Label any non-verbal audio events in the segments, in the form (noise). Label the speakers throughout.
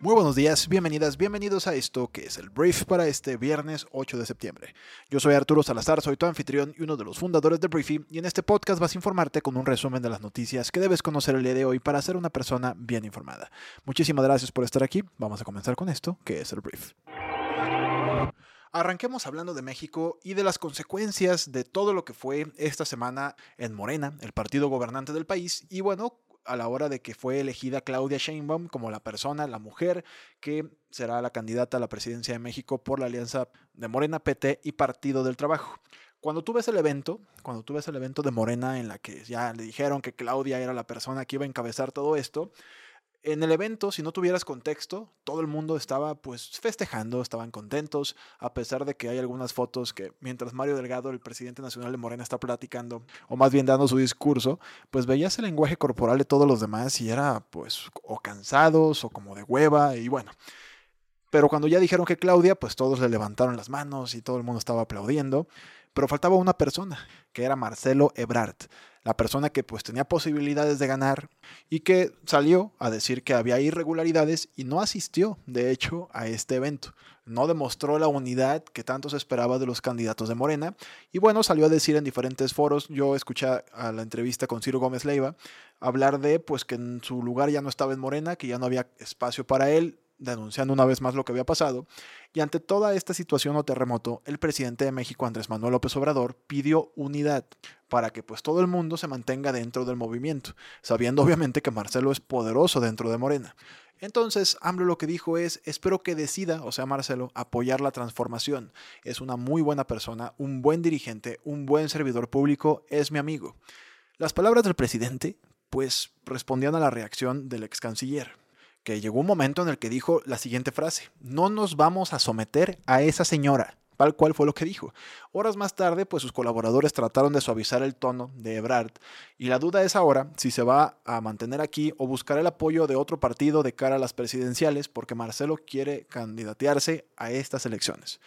Speaker 1: Muy buenos días, bienvenidas, bienvenidos a esto que es el brief para este viernes 8 de septiembre. Yo soy Arturo Salazar, soy tu anfitrión y uno de los fundadores de Briefy y en este podcast vas a informarte con un resumen de las noticias que debes conocer el día de hoy para ser una persona bien informada. Muchísimas gracias por estar aquí, vamos a comenzar con esto que es el brief. Arranquemos hablando de México y de las consecuencias de todo lo que fue esta semana en Morena, el partido gobernante del país, y bueno, a la hora de que fue elegida Claudia Sheinbaum como la persona, la mujer que será la candidata a la presidencia de México por la alianza de Morena, PT y Partido del Trabajo. Cuando tú ves el evento, cuando tú ves el evento de Morena en la que ya le dijeron que Claudia era la persona que iba a encabezar todo esto, en el evento, si no tuvieras contexto, todo el mundo estaba pues festejando, estaban contentos, a pesar de que hay algunas fotos que mientras Mario Delgado, el presidente nacional de Morena, está platicando, o más bien dando su discurso, pues veías el lenguaje corporal de todos los demás y era pues o cansados o como de hueva y bueno. Pero cuando ya dijeron que Claudia, pues todos le levantaron las manos y todo el mundo estaba aplaudiendo. Pero faltaba una persona, que era Marcelo Ebrard, la persona que pues tenía posibilidades de ganar y que salió a decir que había irregularidades y no asistió, de hecho, a este evento. No demostró la unidad que tanto se esperaba de los candidatos de Morena y bueno, salió a decir en diferentes foros, yo escuché a la entrevista con Ciro Gómez Leiva, hablar de pues que en su lugar ya no estaba en Morena, que ya no había espacio para él, denunciando una vez más lo que había pasado, y ante toda esta situación o terremoto, el presidente de México, Andrés Manuel López Obrador, pidió unidad para que pues todo el mundo se mantenga dentro del movimiento, sabiendo obviamente que Marcelo es poderoso dentro de Morena. Entonces, AMLO lo que dijo es, espero que decida, o sea, Marcelo, apoyar la transformación. Es una muy buena persona, un buen dirigente, un buen servidor público, es mi amigo. Las palabras del presidente, pues, respondían a la reacción del ex canciller que llegó un momento en el que dijo la siguiente frase, no nos vamos a someter a esa señora. Tal cual fue lo que dijo. Horas más tarde, pues sus colaboradores trataron de suavizar el tono de Ebrard y la duda es ahora si se va a mantener aquí o buscar el apoyo de otro partido de cara a las presidenciales porque Marcelo quiere candidatearse a estas elecciones.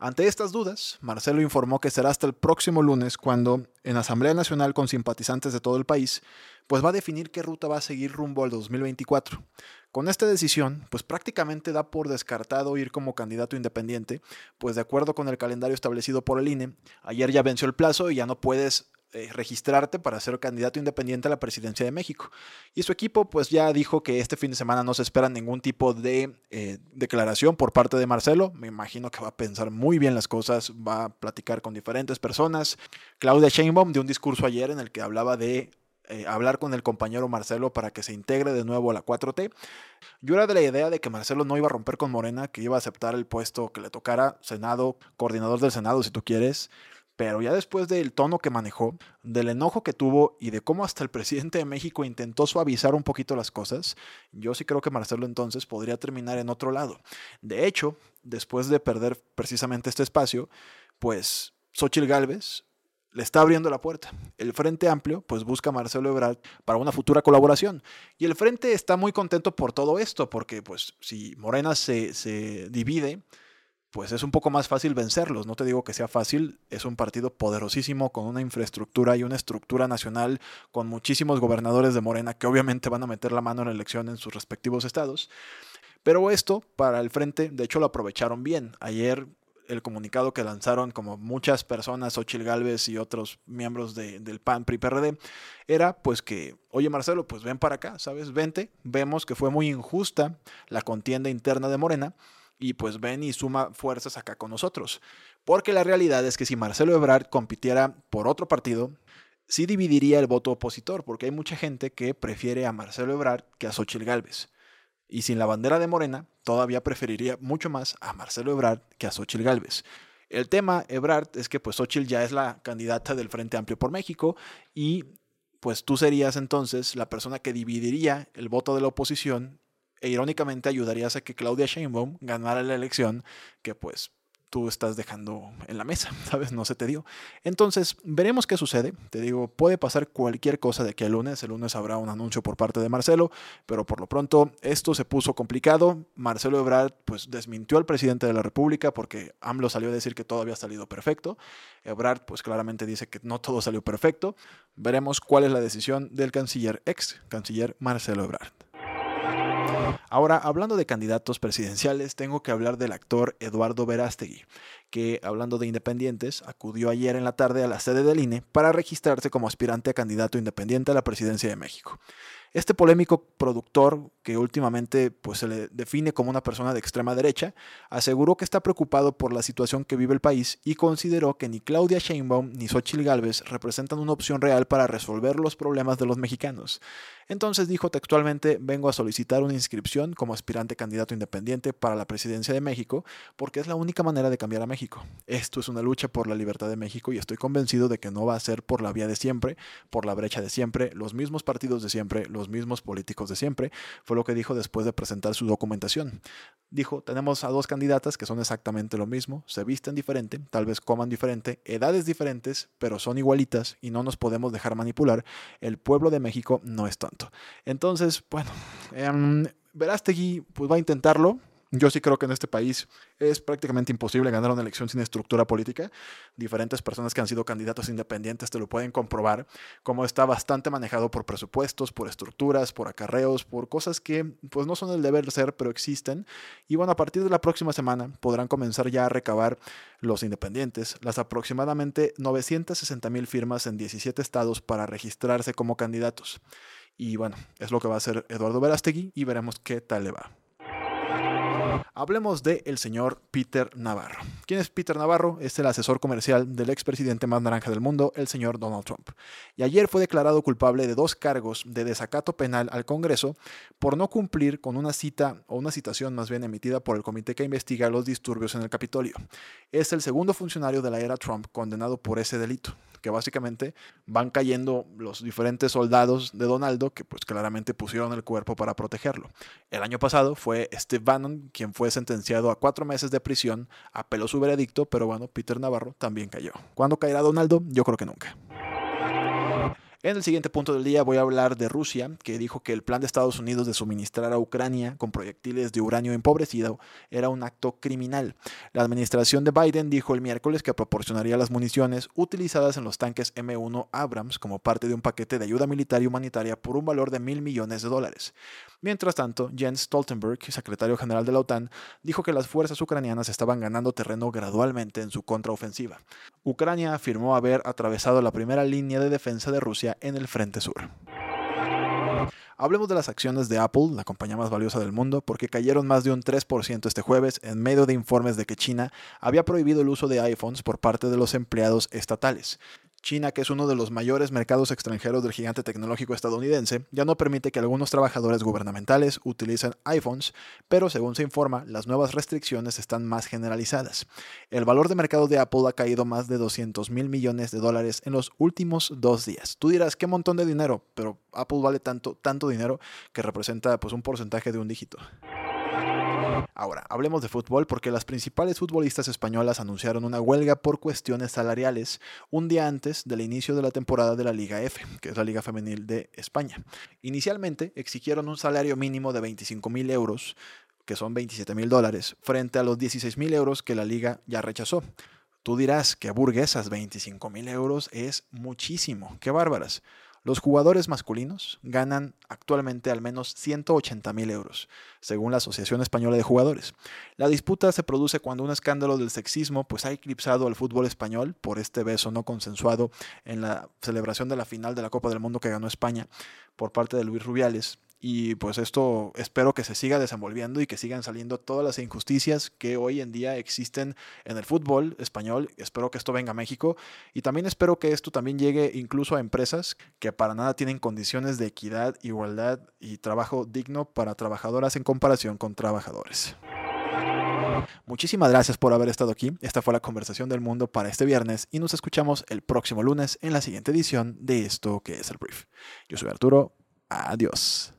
Speaker 1: Ante estas dudas, Marcelo informó que será hasta el próximo lunes cuando, en Asamblea Nacional con simpatizantes de todo el país, pues va a definir qué ruta va a seguir rumbo al 2024. Con esta decisión, pues prácticamente da por descartado ir como candidato independiente, pues de acuerdo con el calendario establecido por el INE, ayer ya venció el plazo y ya no puedes eh, registrarte para ser candidato independiente a la presidencia de México. Y su equipo pues ya dijo que este fin de semana no se espera ningún tipo de eh, declaración por parte de Marcelo. Me imagino que va a pensar muy bien las cosas, va a platicar con diferentes personas. Claudia Sheinbaum dio un discurso ayer en el que hablaba de eh, hablar con el compañero Marcelo para que se integre de nuevo a la 4T. Yo era de la idea de que Marcelo no iba a romper con Morena, que iba a aceptar el puesto que le tocara, Senado, coordinador del Senado si tú quieres. Pero ya después del tono que manejó, del enojo que tuvo y de cómo hasta el (laughs) presidente de México intentó suavizar un poquito las cosas, yo sí creo que Marcelo entonces podría terminar en otro lado. De hecho, después de perder precisamente este espacio, pues Xochitl Gálvez le está abriendo la puerta. El Frente Amplio pues busca a Marcelo Ebrard para una futura colaboración. Y el Frente está muy contento por todo esto, porque pues si Morena se, se divide, pues es un poco más fácil vencerlos. No te digo que sea fácil, es un partido poderosísimo con una infraestructura y una estructura nacional con muchísimos gobernadores de Morena que obviamente van a meter la mano en la elección en sus respectivos estados. Pero esto para el frente, de hecho lo aprovecharon bien. Ayer el comunicado que lanzaron como muchas personas, Ochil Gálvez y otros miembros del PAN, PRI, PRD, era pues que, oye Marcelo, pues ven para acá, ¿sabes? Vente, vemos que fue muy injusta la contienda interna de Morena y pues ven y suma fuerzas acá con nosotros. Porque la realidad es que si Marcelo Ebrard compitiera por otro partido, sí dividiría el voto opositor, porque hay mucha gente que prefiere a Marcelo Ebrard que a Xochitl Gálvez. Y sin la bandera de Morena, todavía preferiría mucho más a Marcelo Ebrard que a Xochitl Gálvez. El tema, Ebrard, es que pues Xochitl ya es la candidata del Frente Amplio por México y pues tú serías entonces la persona que dividiría el voto de la oposición e irónicamente ayudarías a que Claudia Sheinbaum ganara la elección que pues tú estás dejando en la mesa, (laughs) ¿sabes? No se te dio. Entonces, veremos qué sucede. Te digo, puede pasar cualquier cosa de aquí al lunes. El lunes habrá un anuncio por parte de Marcelo, pero por lo pronto esto se puso complicado. Marcelo Ebrard pues desmintió al presidente de la República porque AMLO salió a decir que todo había salido perfecto. Ebrard pues claramente dice que no todo salió perfecto. Veremos cuál es la decisión del canciller ex canciller Marcelo Ebrard. Ahora, hablando de candidatos presidenciales, tengo que hablar del actor Eduardo Verástegui, que, hablando de independientes, acudió ayer en la tarde a la sede del INE para registrarse como aspirante a candidato independiente a la presidencia de México. Este polémico productor, que últimamente pues, se le define como una persona de extrema derecha, aseguró que está preocupado por la situación que vive el país y consideró que ni Claudia Sheinbaum ni Xochitl Gálvez representan una opción real para resolver los problemas de los mexicanos. Entonces dijo textualmente, vengo a solicitar una inscripción como aspirante candidato independiente para la presidencia de México, porque es la única manera de cambiar a México. Esto es una lucha por la libertad de México y estoy convencido de que no va a ser por la vía de siempre, por la brecha de siempre, los mismos partidos de siempre, mismos políticos de siempre, fue lo que dijo después de presentar su documentación. Dijo, tenemos a dos candidatas que son exactamente lo mismo, se visten diferente, tal vez coman diferente, edades diferentes, pero son igualitas y no nos podemos dejar manipular. El pueblo de México no es tanto. Entonces, bueno, eh, Verástegui pues va a intentarlo, yo sí creo que en este país es prácticamente imposible ganar una elección sin estructura política. Diferentes personas que han sido candidatos independientes te lo pueden comprobar, como está bastante manejado por presupuestos, por estructuras, por acarreos, por cosas que pues no son el deber ser, pero existen. Y bueno, a partir de la próxima semana podrán comenzar ya a recabar los independientes las aproximadamente 960 mil firmas en 17 estados para registrarse como candidatos. Y bueno, es lo que va a hacer Eduardo Verástegui y veremos qué tal le va. Hablemos de el señor Peter Navarro. ¿Quién es Peter Navarro? Es el asesor comercial del expresidente más naranja del mundo, el señor Donald Trump. Y ayer fue declarado culpable de dos cargos de desacato penal al Congreso por no cumplir con una cita o una citación más bien emitida por el comité que investiga los disturbios en el Capitolio. Es el segundo funcionario de la era Trump condenado por ese delito que básicamente van cayendo los diferentes soldados de Donaldo que pues claramente pusieron el cuerpo para protegerlo. El año pasado fue Steve Bannon quien fue sentenciado a cuatro meses de prisión, apeló su veredicto, pero bueno, Peter Navarro también cayó. ¿Cuándo caerá Donaldo? Yo creo que nunca. En el siguiente punto del día voy a hablar de Rusia, que dijo que el plan de Estados Unidos de suministrar a Ucrania con proyectiles de uranio empobrecido era un acto criminal. La administración de Biden dijo el miércoles que proporcionaría las municiones utilizadas en los tanques M1 Abrams como parte de un paquete de ayuda militar y humanitaria por un valor de mil millones de dólares. Mientras tanto, Jens Stoltenberg, secretario general de la OTAN, dijo que las fuerzas ucranianas estaban ganando terreno gradualmente en su contraofensiva. Ucrania afirmó haber atravesado la primera línea de defensa de Rusia en el frente sur. Hablemos de las acciones de Apple, la compañía más valiosa del mundo, porque cayeron más de un 3% este jueves en medio de informes de que China había prohibido el uso de iPhones por parte de los empleados estatales. China, que es uno de los mayores mercados extranjeros del gigante tecnológico estadounidense, ya no permite que algunos trabajadores gubernamentales utilicen iPhones, pero según se informa, las nuevas restricciones están más generalizadas. El valor de mercado de Apple ha caído más de 200 mil millones de dólares en los últimos dos días. Tú dirás, qué montón de dinero, pero Apple vale tanto, tanto dinero que representa pues, un porcentaje de un dígito. Ahora, hablemos de fútbol porque las principales futbolistas españolas anunciaron una huelga por cuestiones salariales un día antes del inicio de la temporada de la Liga F, que es la Liga Femenil de España. Inicialmente exigieron un salario mínimo de 25 mil euros, que son 27 mil dólares, frente a los 16 mil euros que la liga ya rechazó. Tú dirás que burguesas 25 mil euros es muchísimo, qué bárbaras. Los jugadores masculinos ganan actualmente al menos 180 mil euros, según la Asociación Española de Jugadores. La disputa se produce cuando un escándalo del sexismo pues, ha eclipsado al fútbol español por este beso no consensuado en la celebración de la final de la Copa del Mundo que ganó España por parte de Luis Rubiales y pues esto espero que se siga desenvolviendo y que sigan saliendo todas las injusticias que hoy en día existen en el fútbol español. Espero que esto venga a México y también espero que esto también llegue incluso a empresas que para nada tienen condiciones de equidad, igualdad y trabajo digno para trabajadoras en comparación con trabajadores. Muchísimas gracias por haber estado aquí. Esta fue la conversación del mundo para este viernes y nos escuchamos el próximo lunes en la siguiente edición de esto que es el brief. Yo soy Arturo Adiós.